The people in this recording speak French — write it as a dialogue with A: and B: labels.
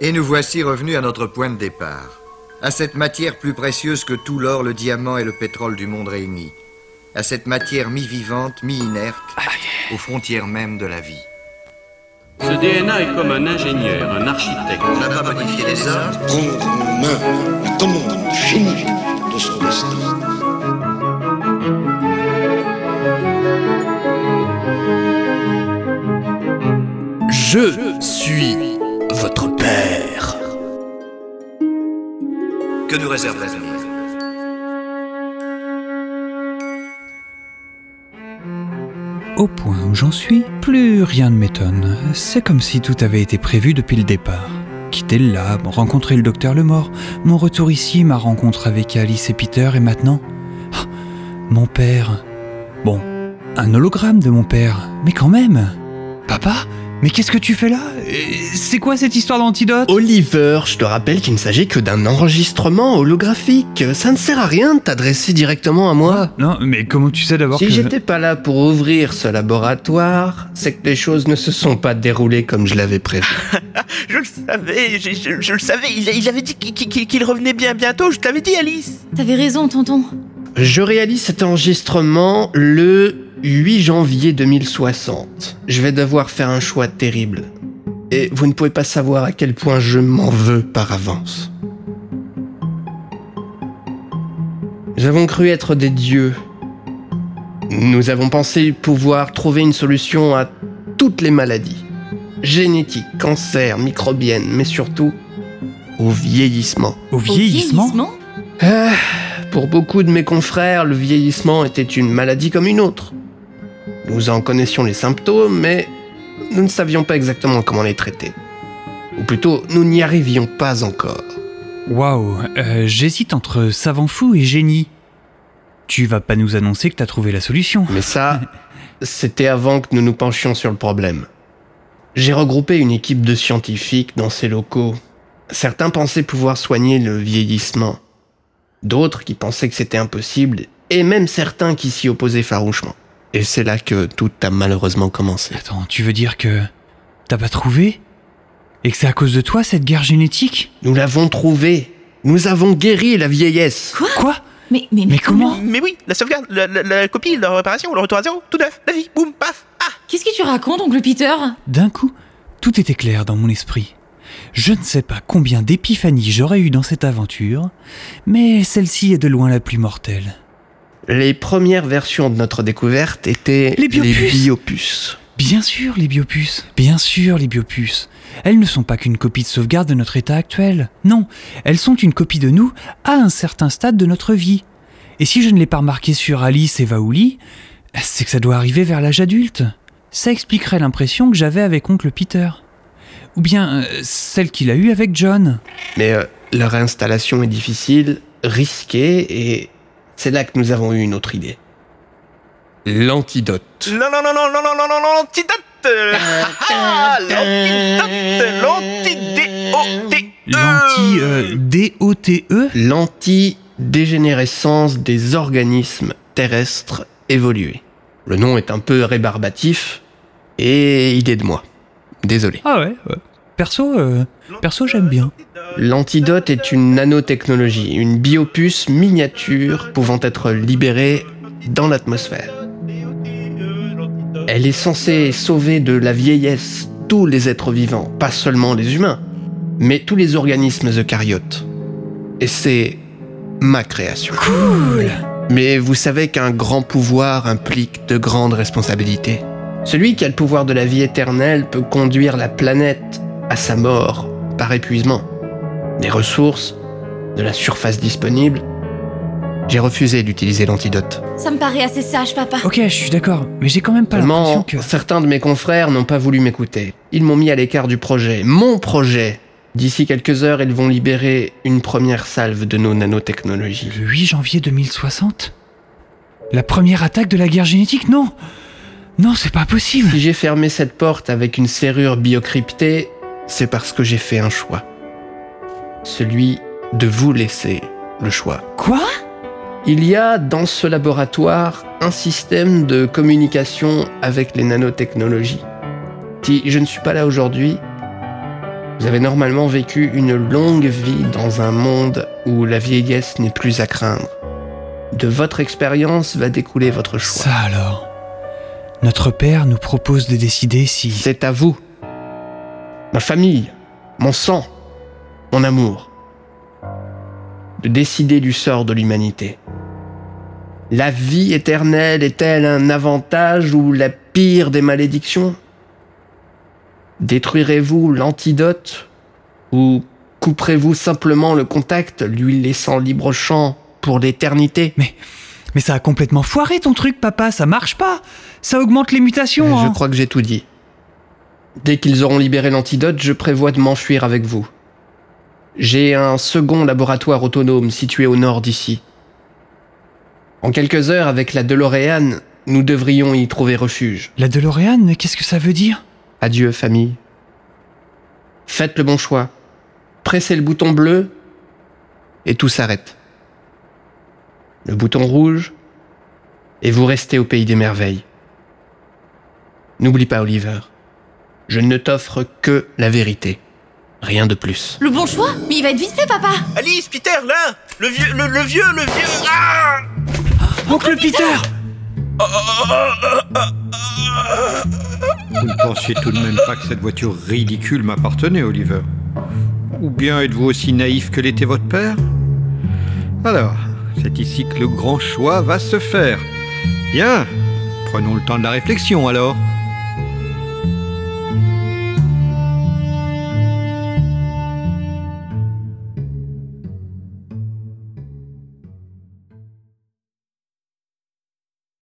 A: Et nous voici revenus à notre point de départ. À cette matière plus précieuse que tout l'or, le diamant et le pétrole du monde réunis. À cette matière mi-vivante, mi-inerte, aux frontières même de la vie.
B: Ce DNA est comme un ingénieur, un architecte.
A: On n'a pas modifié les hommes,
C: prendre en main la commande finie de son destin.
D: Je suis votre
A: que nous réserve l'avenir
E: Au point où j'en suis, plus rien ne m'étonne. C'est comme si tout avait été prévu depuis le départ. Quitter le lab, rencontrer le docteur Lemort, mon retour ici, ma rencontre avec Alice et Peter, et maintenant... Ah, mon père. Bon, un hologramme de mon père, mais quand même. Papa? Mais qu'est-ce que tu fais là? C'est quoi cette histoire d'antidote?
D: Oliver, je te rappelle qu'il ne s'agit que d'un enregistrement holographique. Ça ne sert à rien de t'adresser directement à moi.
E: Non, mais comment tu sais d'abord
D: Si
E: que...
D: j'étais pas là pour ouvrir ce laboratoire, c'est que les choses ne se sont pas déroulées comme je l'avais prévu.
F: Je le savais, je, je- je le savais. Il, il avait dit qu'il revenait bien bientôt. Je te l'avais dit, Alice.
G: T'avais raison, tonton.
D: Je réalise cet enregistrement le 8 janvier 2060. Je vais devoir faire un choix terrible. Et vous ne pouvez pas savoir à quel point je m'en veux par avance. Nous avons cru être des dieux. Nous avons pensé pouvoir trouver une solution à toutes les maladies. Génétique, cancer, microbienne, mais surtout au vieillissement.
E: Au
G: Au
E: vieillissement,
D: Ah, pour beaucoup de mes confrères, le vieillissement était une maladie comme une autre. Nous en connaissions les symptômes, mais nous ne savions pas exactement comment les traiter. Ou plutôt, nous n'y arrivions pas encore.
E: Waouh, euh, j'hésite entre savant fou et génie. Tu vas pas nous annoncer que t'as trouvé la solution.
D: Mais ça, c'était avant que nous nous penchions sur le problème. J'ai regroupé une équipe de scientifiques dans ces locaux. Certains pensaient pouvoir soigner le vieillissement. D'autres qui pensaient que c'était impossible, et même certains qui s'y opposaient farouchement. Et c'est là que tout a malheureusement commencé.
E: Attends, tu veux dire que t'as pas trouvé? Et que c'est à cause de toi cette guerre génétique?
D: Nous l'avons trouvé. Nous avons guéri la vieillesse.
E: Quoi?
G: Mais, mais,
E: Mais comment?
F: Mais oui, la sauvegarde, la, la- la copie, la réparation, le retour à zéro, tout neuf, la vie, boum, paf. Ah
G: Qu'est-ce que tu racontes, oncle Peter?
E: D'un coup, tout était clair dans mon esprit. Je ne sais pas combien d'épiphanies j'aurais eu dans cette aventure, mais celle-ci est de loin la plus mortelle.
D: Les premières versions de notre découverte étaient
E: Les biopuces.
D: biopuces.
E: Bien sûr, les biopuces. Bien sûr, les biopuces. Elles ne sont pas qu'une copie de sauvegarde de notre état actuel. Non, elles sont une copie de nous à un certain stade de notre vie. Et si je ne l'ai pas remarqué sur Alice et Vaouli, c'est que ça doit arriver vers l'âge adulte. Ça expliquerait l'impression que j'avais avec oncle Peter. Ou bien euh, celle qu'il a eue avec John.
D: Mais euh, leur installation est difficile, risquée, et c'est là que nous avons eu une autre idée. L'antidote.
F: Non, non, non, non, non, non, non, non, ah, l'antidote L'antidote
E: L'anti-D-O-T-E euh, L'anti-D-O-T-E
D: L'anti-dégénérescence des organismes terrestres évolués. Le nom est un peu rébarbatif et il est de moi. Désolé.
E: Ah ouais, ouais. Perso, euh, perso j'aime bien.
D: L'antidote est une nanotechnologie, une biopuce miniature pouvant être libérée dans l'atmosphère. Elle est censée sauver de la vieillesse tous les êtres vivants, pas seulement les humains, mais tous les organismes eucaryotes. Et c'est ma création.
E: Cool
D: Mais vous savez qu'un grand pouvoir implique de grandes responsabilités. Celui qui a le pouvoir de la vie éternelle peut conduire la planète à sa mort par épuisement. Des ressources, de la surface disponible. J'ai refusé d'utiliser l'antidote.
G: Ça me paraît assez sage, papa.
E: Ok, je suis d'accord, mais j'ai quand même pas l'impression que...
D: certains de mes confrères n'ont pas voulu m'écouter. Ils m'ont mis à l'écart du projet. Mon projet D'ici quelques heures, ils vont libérer une première salve de nos nanotechnologies.
E: Le 8 janvier 2060 La première attaque de la guerre génétique? Non Non, c'est pas possible
D: Si j'ai fermé cette porte avec une serrure biocryptée, c'est parce que j'ai fait un choix. Celui de vous laisser le choix.
E: Quoi?
D: Il y a dans ce laboratoire un système de communication avec les nanotechnologies. Si je ne suis pas là aujourd'hui, Vous avez normalement vécu une longue vie dans un monde où la vieillesse n'est plus à craindre. De votre expérience va découler votre choix.
E: Ça alors? Notre père nous propose de décider si...
D: C'est à vous. Ma famille, mon sang, mon amour. De décider du sort de l'humanité. La vie éternelle est-elle un avantage ou la pire des malédictions? Détruirez-vous l'antidote ou couperez-vous simplement le contact, lui laissant libre champ pour l'éternité?
E: Mais, mais ça a complètement foiré ton truc, papa, ça marche pas Ça augmente les mutations
D: Je
E: hein.
D: crois que j'ai tout dit. Dès qu'ils auront libéré l'antidote, je prévois de m'enfuir avec vous. J'ai un second laboratoire autonome situé au nord d'ici. En quelques heures, avec la DeLorean, nous devrions y trouver refuge.
E: La DeLorean, qu'est-ce que ça veut dire?
D: Adieu, famille. Faites le bon choix. Pressez le bouton bleu et tout s'arrête. Le bouton rouge et vous restez au pays des merveilles. N'oublie pas, Oliver. Je ne t'offre que la vérité. Rien de plus.
G: Le bon choix Mais il va être vite fait, papa.
F: Alice, Peter, là. Le vieux, le, le vieux, le vieux. Ah
E: Oncle Peter.
H: Vous ne pensiez tout de même pas que cette voiture ridicule m'appartenait, Oliver. Ou bien êtes-vous aussi naïf que l'était votre père? Alors, c'est ici que le grand choix va se faire. Bien, prenons le temps de la réflexion alors.